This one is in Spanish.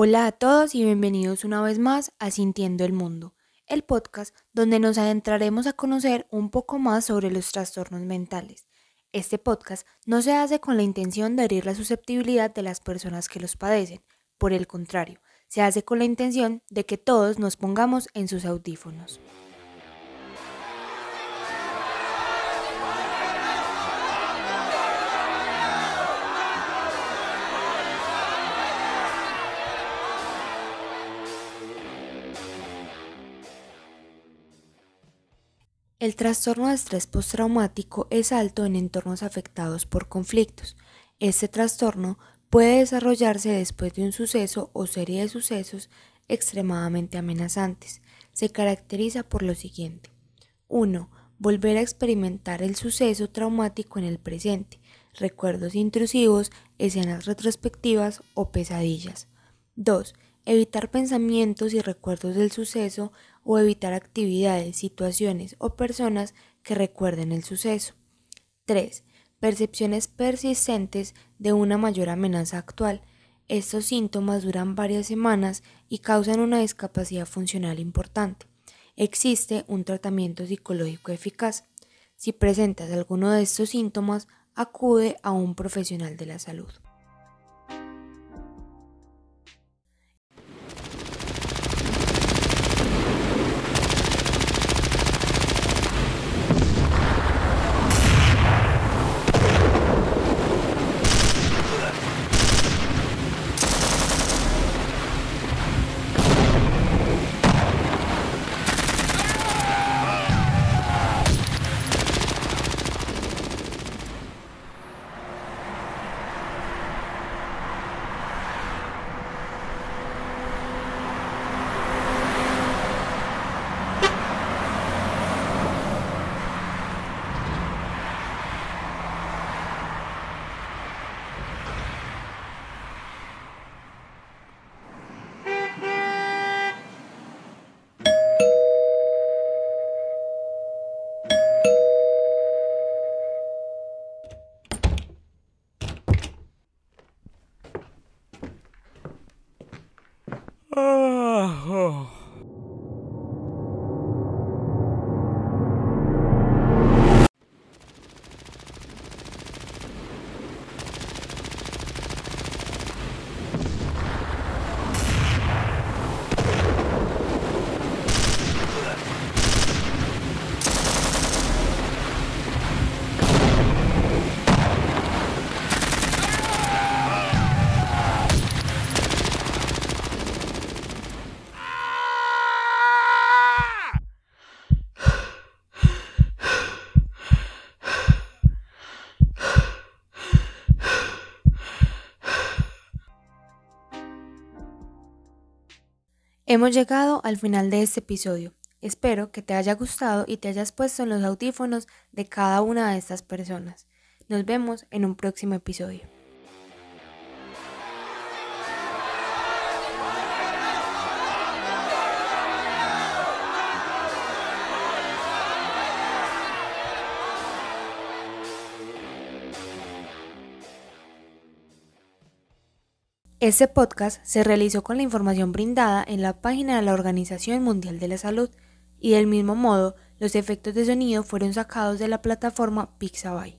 Hola a todos y bienvenidos una vez más a Sintiendo el Mundo, el podcast donde nos adentraremos a conocer un poco más sobre los trastornos mentales. Este podcast no se hace con la intención de herir la susceptibilidad de las personas que los padecen, por el contrario, se hace con la intención de que todos nos pongamos en sus audífonos. El trastorno de estrés postraumático es alto en entornos afectados por conflictos. Este trastorno puede desarrollarse después de un suceso o serie de sucesos extremadamente amenazantes. Se caracteriza por lo siguiente. 1. Volver a experimentar el suceso traumático en el presente, recuerdos intrusivos, escenas retrospectivas o pesadillas. 2 evitar pensamientos y recuerdos del suceso o evitar actividades, situaciones o personas que recuerden el suceso. 3. Percepciones persistentes de una mayor amenaza actual. Estos síntomas duran varias semanas y causan una discapacidad funcional importante. Existe un tratamiento psicológico eficaz. Si presentas alguno de estos síntomas, acude a un profesional de la salud. 啊哈 Hemos llegado al final de este episodio. Espero que te haya gustado y te hayas puesto en los audífonos de cada una de estas personas. Nos vemos en un próximo episodio. Este podcast se realizó con la información brindada en la página de la Organización Mundial de la Salud y del mismo modo los efectos de sonido fueron sacados de la plataforma Pixabay.